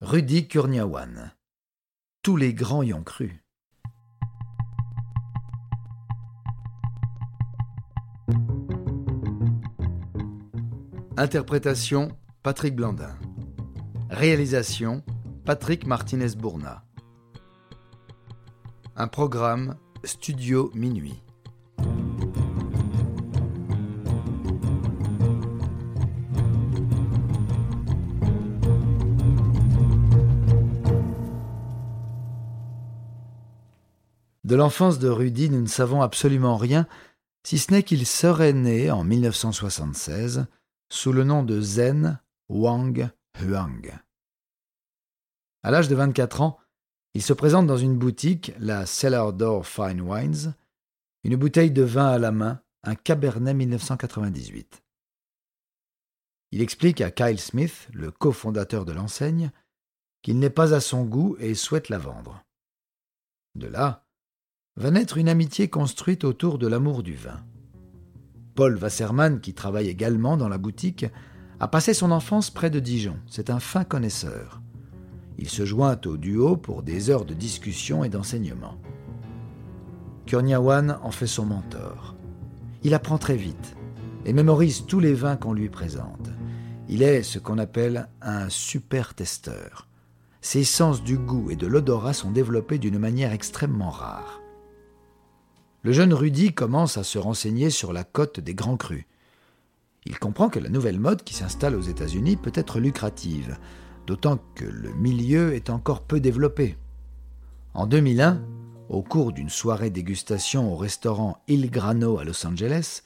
Rudy Kurniawan. Tous les grands y ont cru. Interprétation Patrick Blandin. Réalisation Patrick Martinez-Bourna. Un programme Studio Minuit. De l'enfance de Rudy, nous ne savons absolument rien, si ce n'est qu'il serait né en 1976 sous le nom de Zen Wang Huang. À l'âge de 24 ans, il se présente dans une boutique, la Cellar Door Fine Wines, une bouteille de vin à la main, un Cabernet 1998. Il explique à Kyle Smith, le cofondateur de l'enseigne, qu'il n'est pas à son goût et souhaite la vendre. De là va naître une amitié construite autour de l'amour du vin. Paul Wasserman, qui travaille également dans la boutique, a passé son enfance près de Dijon. C'est un fin connaisseur. Il se joint au duo pour des heures de discussion et d'enseignement. Kurniawan en fait son mentor. Il apprend très vite et mémorise tous les vins qu'on lui présente. Il est ce qu'on appelle un super testeur. Ses sens du goût et de l'odorat sont développés d'une manière extrêmement rare. Le jeune Rudy commence à se renseigner sur la cote des grands crus. Il comprend que la nouvelle mode qui s'installe aux États-Unis peut être lucrative, d'autant que le milieu est encore peu développé. En 2001, au cours d'une soirée dégustation au restaurant Il Grano à Los Angeles,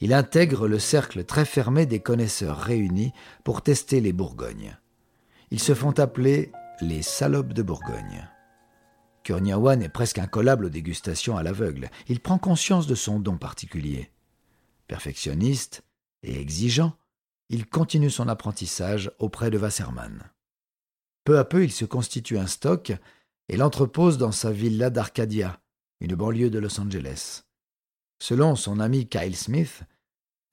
il intègre le cercle très fermé des connaisseurs réunis pour tester les Bourgognes. Ils se font appeler les salopes de Bourgogne. Kurniawan est presque incollable aux dégustations à l'aveugle. Il prend conscience de son don particulier. Perfectionniste et exigeant, il continue son apprentissage auprès de Wasserman. Peu à peu, il se constitue un stock et l'entrepose dans sa villa d'Arcadia, une banlieue de Los Angeles. Selon son ami Kyle Smith,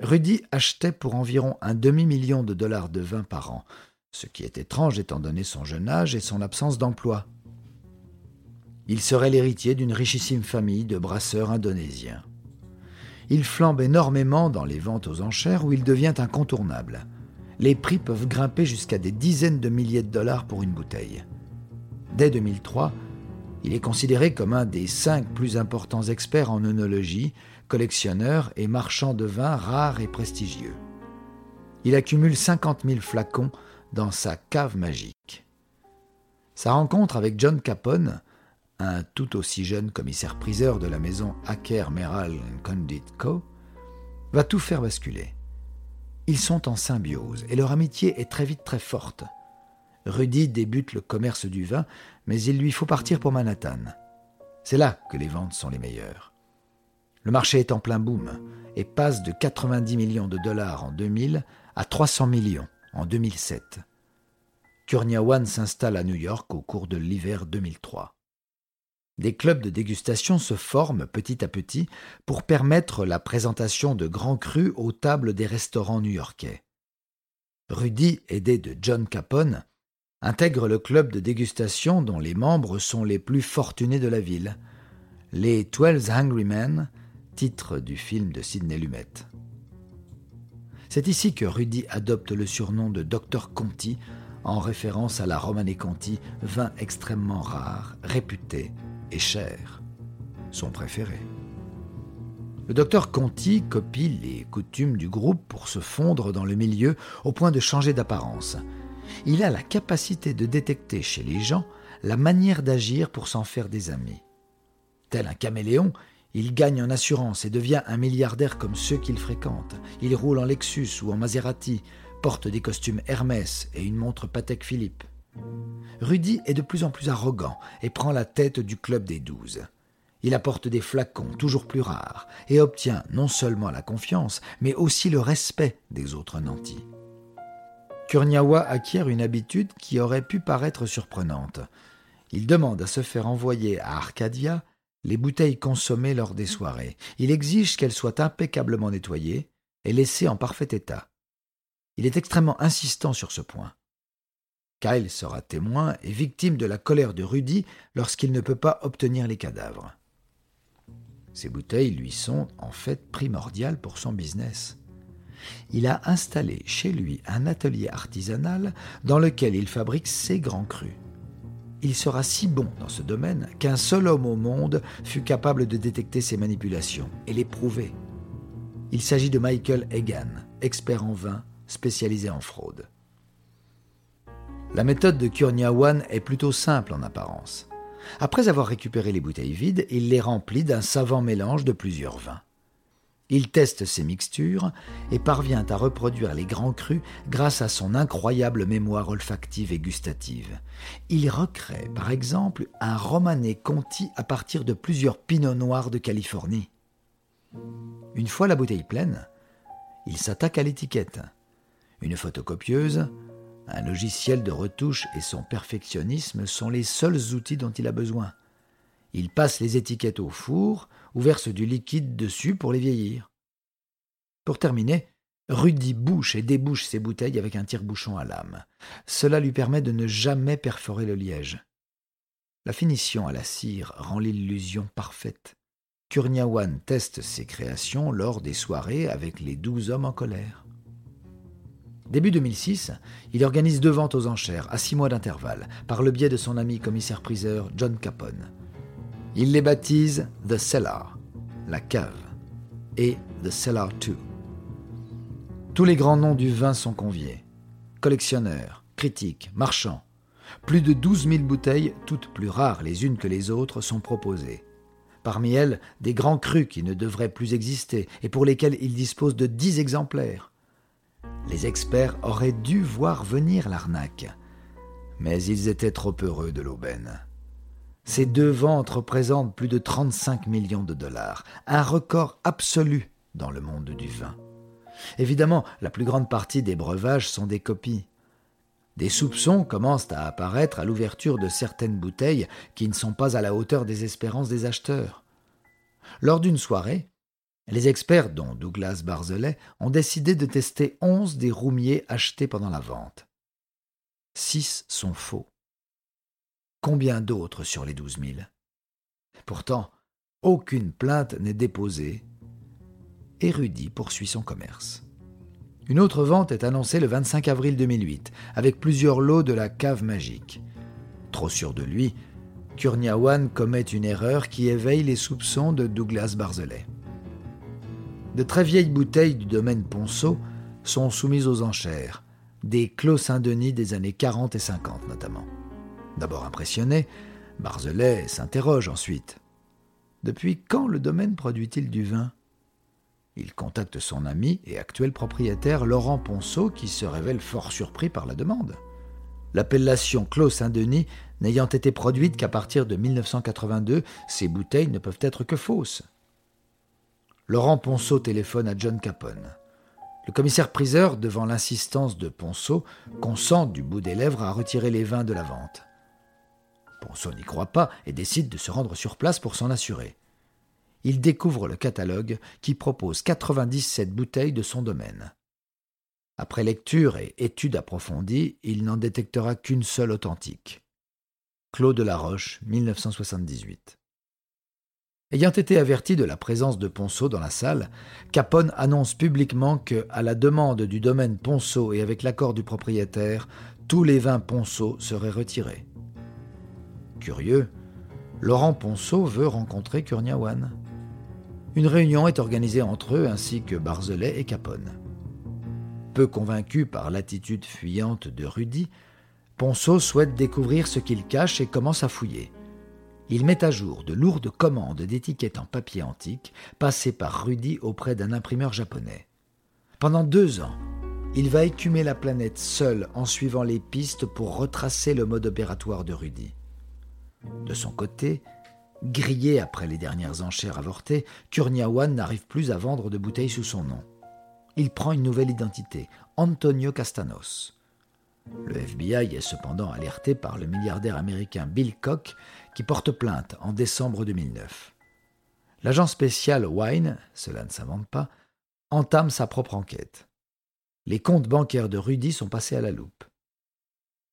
Rudy achetait pour environ un demi-million de dollars de vin par an, ce qui est étrange étant donné son jeune âge et son absence d'emploi. Il serait l'héritier d'une richissime famille de brasseurs indonésiens il flambe énormément dans les ventes aux enchères où il devient incontournable. Les prix peuvent grimper jusqu'à des dizaines de milliers de dollars pour une bouteille. Dès 2003, il est considéré comme un des cinq plus importants experts en œnologie, collectionneur et marchand de vins rares et prestigieux. Il accumule 50 000 flacons dans sa cave magique. Sa rencontre avec John Capone, un tout aussi jeune commissaire-priseur de la maison Acker Meral Condit Co., va tout faire basculer. Ils sont en symbiose et leur amitié est très vite très forte. Rudy débute le commerce du vin, mais il lui faut partir pour Manhattan. C'est là que les ventes sont les meilleures. Le marché est en plein boom et passe de 90 millions de dollars en 2000 à 300 millions en 2007. Kurniawan s'installe à New York au cours de l'hiver 2003. Des clubs de dégustation se forment petit à petit pour permettre la présentation de grands crus aux tables des restaurants new-yorkais. Rudy, aidé de John Capone, intègre le club de dégustation dont les membres sont les plus fortunés de la ville, les Twelve Hungry Men, titre du film de Sidney Lumet. C'est ici que Rudy adopte le surnom de Dr Conti en référence à la Romane Conti, vin extrêmement rare, réputé et cher, son préféré. Le docteur Conti copie les coutumes du groupe pour se fondre dans le milieu au point de changer d'apparence. Il a la capacité de détecter chez les gens la manière d'agir pour s'en faire des amis. Tel un caméléon, il gagne en assurance et devient un milliardaire comme ceux qu'il fréquente. Il roule en Lexus ou en Maserati, porte des costumes Hermès et une montre Patek Philippe. Rudy est de plus en plus arrogant et prend la tête du club des douze. Il apporte des flacons toujours plus rares et obtient non seulement la confiance, mais aussi le respect des autres nantis. Kurniawa acquiert une habitude qui aurait pu paraître surprenante. Il demande à se faire envoyer à Arcadia les bouteilles consommées lors des soirées. Il exige qu'elles soient impeccablement nettoyées et laissées en parfait état. Il est extrêmement insistant sur ce point. Kyle sera témoin et victime de la colère de Rudy lorsqu'il ne peut pas obtenir les cadavres. Ces bouteilles lui sont en fait primordiales pour son business. Il a installé chez lui un atelier artisanal dans lequel il fabrique ses grands crus. Il sera si bon dans ce domaine qu'un seul homme au monde fut capable de détecter ses manipulations et les prouver. Il s'agit de Michael Egan, expert en vin spécialisé en fraude. La méthode de Kurniawan est plutôt simple en apparence. Après avoir récupéré les bouteilles vides, il les remplit d'un savant mélange de plusieurs vins. Il teste ces mixtures et parvient à reproduire les grands crus grâce à son incroyable mémoire olfactive et gustative. Il recrée, par exemple, un Romanée Conti à partir de plusieurs pinots noirs de Californie. Une fois la bouteille pleine, il s'attaque à l'étiquette. Une photocopieuse, un logiciel de retouche et son perfectionnisme sont les seuls outils dont il a besoin. Il passe les étiquettes au four ou verse du liquide dessus pour les vieillir. Pour terminer, Rudy bouche et débouche ses bouteilles avec un tire-bouchon à lame. Cela lui permet de ne jamais perforer le liège. La finition à la cire rend l'illusion parfaite. Kurniawan teste ses créations lors des soirées avec les douze hommes en colère. Début 2006, il organise deux ventes aux enchères à six mois d'intervalle, par le biais de son ami commissaire-priseur John Capone. Il les baptise The Cellar, la cave, et The Cellar 2. Tous les grands noms du vin sont conviés. Collectionneurs, critiques, marchands. Plus de 12 000 bouteilles, toutes plus rares les unes que les autres, sont proposées. Parmi elles, des grands crus qui ne devraient plus exister et pour lesquels il dispose de 10 exemplaires. Les experts auraient dû voir venir l'arnaque. Mais ils étaient trop heureux de l'aubaine. Ces deux ventes représentent plus de 35 millions de dollars, un record absolu dans le monde du vin. Évidemment, la plus grande partie des breuvages sont des copies. Des soupçons commencent à apparaître à l'ouverture de certaines bouteilles qui ne sont pas à la hauteur des espérances des acheteurs. Lors d'une soirée, les experts, dont Douglas Barzelet, ont décidé de tester onze des roumiers achetés pendant la vente. Six sont faux. Combien d'autres sur les douze mille? Pourtant, aucune plainte n'est déposée et Rudy poursuit son commerce. Une autre vente est annoncée le 25 avril 2008, avec plusieurs lots de la cave magique. Trop sûr de lui, Kurniawan commet une erreur qui éveille les soupçons de Douglas Barzelet. De très vieilles bouteilles du domaine Ponceau sont soumises aux enchères, des Clos Saint-Denis des années 40 et 50 notamment. D'abord impressionné, Barzelet s'interroge ensuite. Depuis quand le domaine produit-il du vin? Il contacte son ami et actuel propriétaire Laurent Ponceau qui se révèle fort surpris par la demande. L'appellation Clos Saint-Denis n'ayant été produite qu'à partir de 1982, ces bouteilles ne peuvent être que fausses. Laurent Ponceau téléphone à John Capone. Le commissaire-priseur, devant l'insistance de Ponceau, consent du bout des lèvres à retirer les vins de la vente. Ponceau n'y croit pas et décide de se rendre sur place pour s'en assurer. Il découvre le catalogue qui propose 97 bouteilles de son domaine. Après lecture et étude approfondie, il n'en détectera qu'une seule authentique. Claude Laroche, 1978. Ayant été averti de la présence de Ponceau dans la salle, Capone annonce publiquement que, à la demande du domaine Ponceau et avec l'accord du propriétaire, tous les vins Ponceau seraient retirés. Curieux, Laurent Ponceau veut rencontrer Kurniawan. Une réunion est organisée entre eux ainsi que Barzelet et Capone. Peu convaincu par l'attitude fuyante de Rudy, Ponceau souhaite découvrir ce qu'il cache et commence à fouiller. Il met à jour de lourdes commandes d'étiquettes en papier antique passées par Rudy auprès d'un imprimeur japonais. Pendant deux ans, il va écumer la planète seul en suivant les pistes pour retracer le mode opératoire de Rudy. De son côté, grillé après les dernières enchères avortées, Kurniawan n'arrive plus à vendre de bouteilles sous son nom. Il prend une nouvelle identité, Antonio Castanos. Le FBI est cependant alerté par le milliardaire américain Bill Koch qui porte plainte en décembre 2009. L'agent spécial Wine, cela ne s'invente pas, entame sa propre enquête. Les comptes bancaires de Rudy sont passés à la loupe.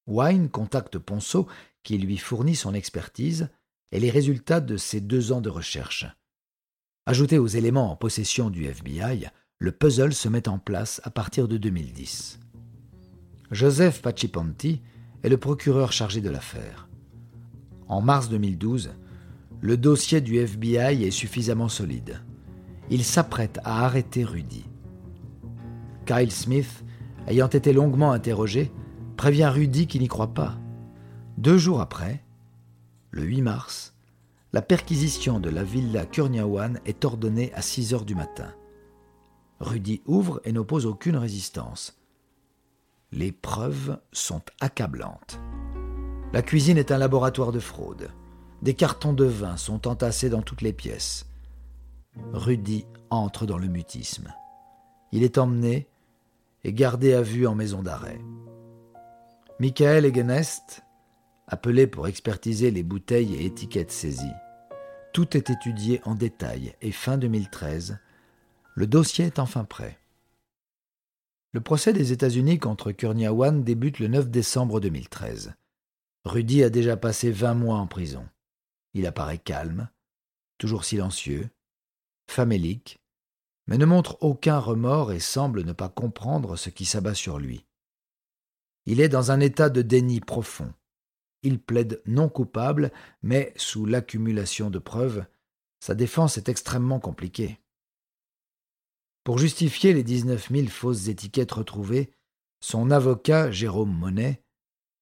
Wine contacte Ponceau, qui lui fournit son expertise et les résultats de ses deux ans de recherche. Ajouté aux éléments en possession du FBI, le puzzle se met en place à partir de 2010. Joseph Pacipanti est le procureur chargé de l'affaire. En mars 2012, le dossier du FBI est suffisamment solide. Il s'apprête à arrêter Rudy. Kyle Smith, ayant été longuement interrogé, prévient Rudy qu'il n'y croit pas. Deux jours après, le 8 mars, la perquisition de la villa Kurniawan est ordonnée à 6 heures du matin. Rudy ouvre et n'oppose aucune résistance. Les preuves sont accablantes. La cuisine est un laboratoire de fraude. Des cartons de vin sont entassés dans toutes les pièces. Rudy entre dans le mutisme. Il est emmené et gardé à vue en maison d'arrêt. Michael Egenest, appelé pour expertiser les bouteilles et étiquettes saisies. Tout est étudié en détail et fin 2013, le dossier est enfin prêt. Le procès des États-Unis contre Kurniawan débute le 9 décembre 2013. Rudy a déjà passé 20 mois en prison. Il apparaît calme, toujours silencieux, famélique, mais ne montre aucun remords et semble ne pas comprendre ce qui s'abat sur lui. Il est dans un état de déni profond. Il plaide non coupable, mais sous l'accumulation de preuves, sa défense est extrêmement compliquée. Pour justifier les 19 000 fausses étiquettes retrouvées, son avocat, Jérôme Monet,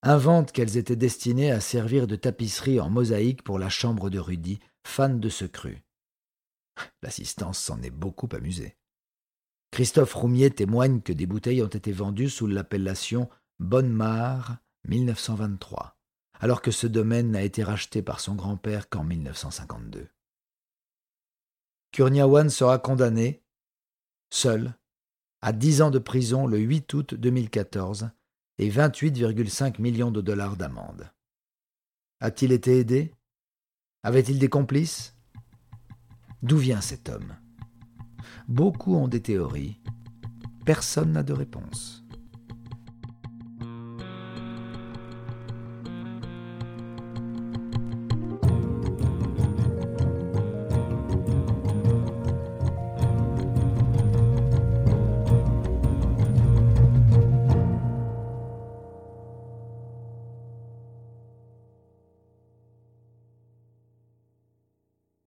invente qu'elles étaient destinées à servir de tapisserie en mosaïque pour la chambre de Rudy, fan de ce cru. L'assistance s'en est beaucoup amusée. Christophe Roumier témoigne que des bouteilles ont été vendues sous l'appellation Bonne Mare 1923, alors que ce domaine n'a été racheté par son grand-père qu'en 1952. Kurniawan sera condamné, seul, à dix ans de prison le 8 août 2014 et 28,5 millions de dollars d'amende. A-t-il été aidé? Avait-il des complices? D'où vient cet homme? Beaucoup ont des théories, personne n'a de réponse.